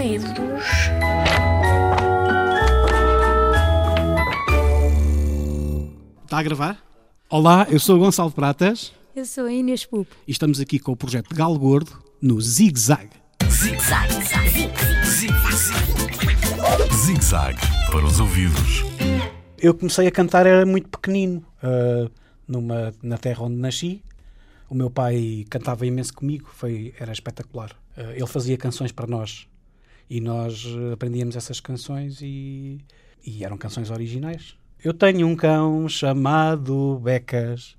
ouvidos. Está a gravar? Olá, eu sou o Gonçalo Pratas Eu sou a Inês Pupo. e estamos aqui com o projeto Galo Gordo no Zig Zag. Zig Zag para os ouvidos. Eu comecei a cantar era muito pequenino, ah, numa, na terra onde nasci. O meu pai cantava imenso comigo, foi, era espetacular. Ah, ele fazia canções para nós e nós ah, aprendíamos essas canções e, e eram canções originais. Eu tenho um cão chamado Becas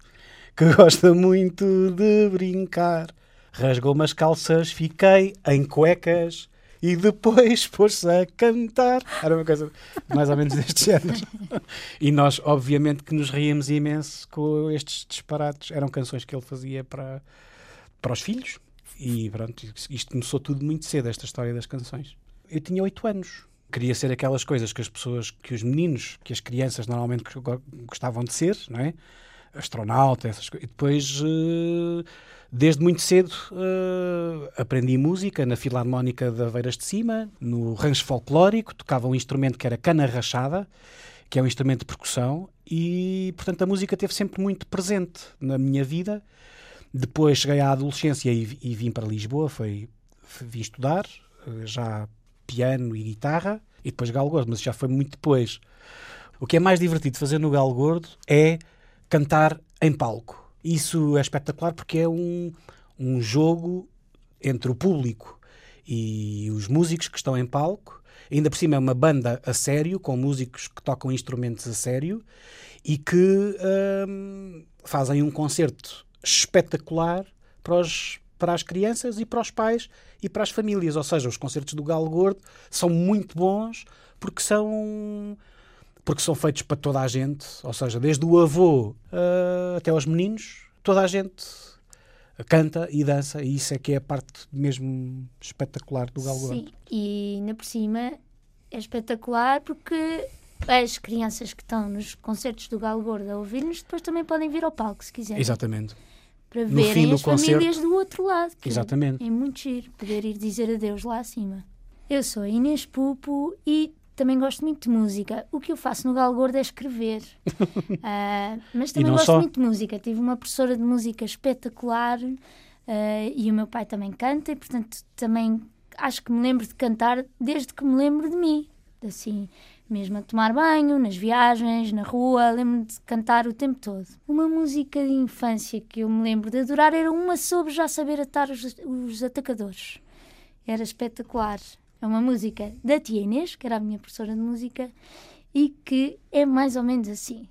que gosta muito de brincar. Rasgou-me as calças, fiquei em cuecas e depois pôs-se a cantar. Era uma coisa mais ou menos deste género. E nós, obviamente, que nos ríamos imenso com estes disparates. Eram canções que ele fazia para, para os filhos. E pronto, isto começou tudo muito cedo, esta história das canções. Eu tinha oito anos. Queria ser aquelas coisas que as pessoas, que os meninos, que as crianças normalmente go- gostavam de ser, não é? Astronauta, essas coisas. E depois, eh, desde muito cedo, eh, aprendi música na Filarmónica de Aveiras de Cima, no rancho folclórico, tocava um instrumento que era cana rachada, que é um instrumento de percussão, e, portanto, a música esteve sempre muito presente na minha vida. Depois cheguei à adolescência e, e vim para Lisboa, foi, vim estudar, eh, já piano e guitarra, e depois Galo Gordo, mas já foi muito depois. O que é mais divertido fazer no Galo Gordo é cantar em palco. Isso é espetacular porque é um, um jogo entre o público e os músicos que estão em palco. Ainda por cima é uma banda a sério, com músicos que tocam instrumentos a sério e que hum, fazem um concerto espetacular para, os- para as crianças e para os pais e para as famílias. Ou seja, os concertos do Galo Gordo são muito bons porque são porque são feitos para toda a gente, ou seja, desde o avô ah, até aos meninos, toda a gente canta e dança, e isso é que é a parte mesmo espetacular do Galo Gordo. Sim, e ainda por cima é espetacular porque as crianças que estão nos concertos do Galo Gordo a ouvir-nos depois também podem vir ao palco se quiserem. Exatamente. Para No verem do as famílias concerto- do outro lado. que Exatamente. É muito giro poder ir dizer adeus lá acima. Eu sou a Inês Pupo e também gosto muito de música. O que eu faço no Galo Gordo é escrever. Ah, mas também gosto só. muito de música. Tive uma professora de música espetacular ah, e o meu pai também canta e, portanto, também acho que me lembro de cantar desde que me lembro de mim. Assim, mesmo a tomar banho, nas viagens, na rua, lembro-me de cantar o tempo todo. Uma música de infância que eu me lembro de adorar era uma sobre já saber atar os, os atacadores. Era espetacular. É uma música da tia Inês, que era a minha professora de música, e que é mais ou menos assim.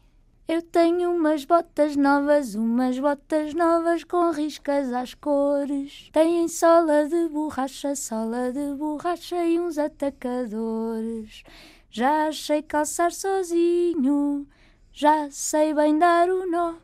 Eu tenho umas botas novas, umas botas novas com riscas às cores. Têm sola de borracha, sola de borracha e uns atacadores. Já achei calçar sozinho, já sei bem dar o nó.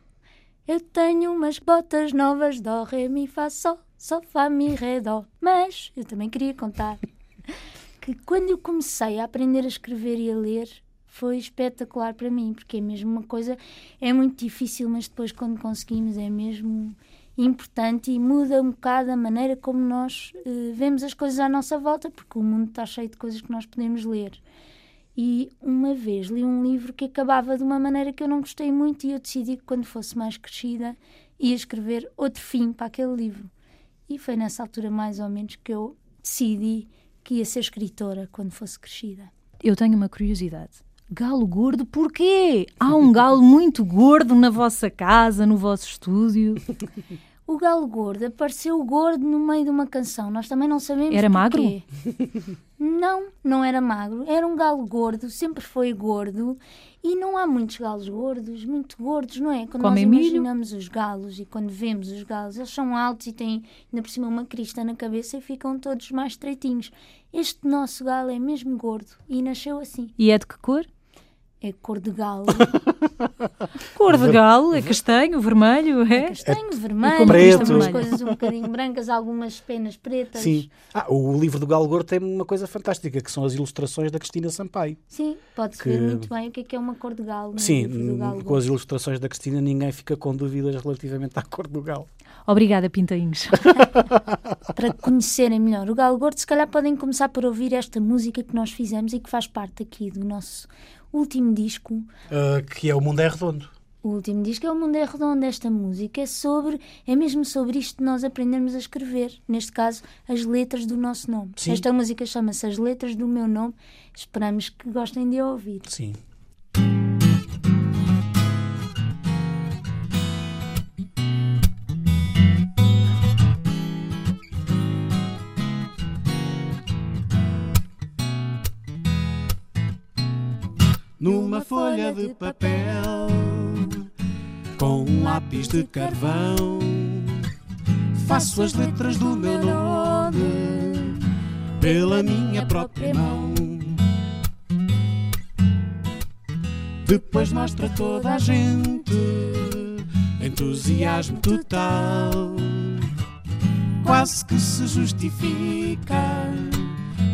Eu tenho umas botas novas, dó, ré, mi, fá, sol, sol, fá, mi, ré, dó. Mas eu também queria contar que quando eu comecei a aprender a escrever e a ler foi espetacular para mim, porque é mesmo uma coisa, é muito difícil, mas depois quando conseguimos é mesmo importante e muda um bocado a maneira como nós eh, vemos as coisas à nossa volta, porque o mundo está cheio de coisas que nós podemos ler. E uma vez li um livro que acabava de uma maneira que eu não gostei muito e eu decidi que quando fosse mais crescida ia escrever outro fim para aquele livro. E foi nessa altura mais ou menos que eu decidi que ia ser escritora quando fosse crescida. Eu tenho uma curiosidade. Galo gordo, porquê? Há um galo muito gordo na vossa casa, no vosso estúdio. O galo gordo apareceu gordo no meio de uma canção. Nós também não sabemos Era magro? porquê. Não, não era magro. Era um galo gordo, sempre foi gordo. E não há muitos galos gordos, muito gordos, não é? Quando Comem nós milho? imaginamos os galos e quando vemos os galos, eles são altos e têm ainda por cima uma crista na cabeça e ficam todos mais estreitinhos. Este nosso galo é mesmo gordo e nasceu assim. E é de que cor? É cor de galo. Cor de galo, é castanho, vermelho, é? Castanho, com vermelho, preto. algumas coisas um bocadinho brancas, algumas penas pretas. Sim. Ah, o livro do Galo Gordo tem uma coisa fantástica, que são as ilustrações da Cristina Sampaio. Sim, pode-se Que- ver muito bem o que é que é uma cor de galo. Sim, galo com as ilustrações da Cristina ninguém fica com dúvidas relativamente à cor do galo. Obrigada, Pintainhos. para conhecerem melhor o Galo Gordo, se calhar podem começar por ouvir esta música que nós fizemos e que faz parte aqui do nosso último disco. Uh, que é O Mundo é Redondo. O último disco é O Mundo é Redondo. Esta música é sobre, é mesmo sobre isto de nós aprendermos a escrever. Neste caso, as letras do nosso nome. Sim. Esta música chama-se As Letras do Meu Nome. Esperamos que gostem de a ouvir. Sim. numa folha de papel com um lápis de carvão. Faço as letras do meu nome pela minha própria mão. Depois mostra toda a gente entusiasmo total. Quase que se justifica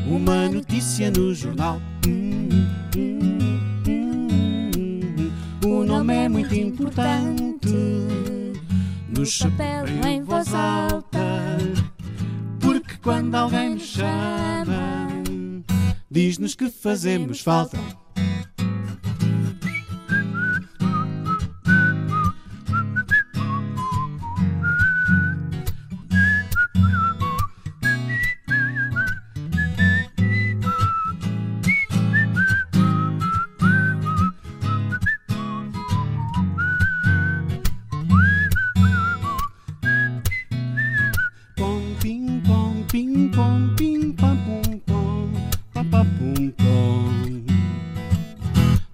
uma notícia no jornal. Hum, hum, hum, nome é muito importante no chapéu em voz alta. Porque quando alguém nos chama, diz-nos que fazemos falta.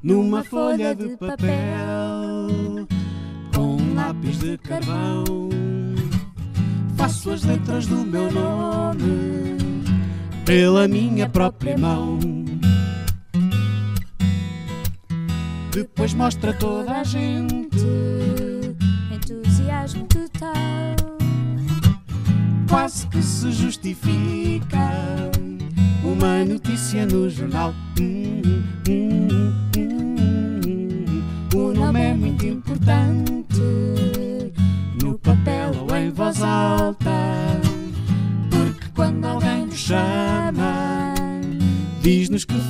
Numa folha de papel, com um lápis de carvão, faço as letras do meu nome pela minha própria mão. Depois mostra toda a gente Entusiasmo total. quase que se justifica uma notícia no jornal. Hum, hum,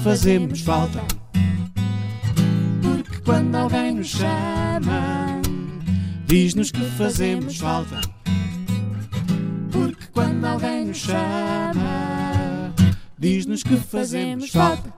fazemos falta. Porque quando alguém nos chama, diz-nos que fazemos falta. Porque quando alguém nos chama, diz-nos que fazemos falta.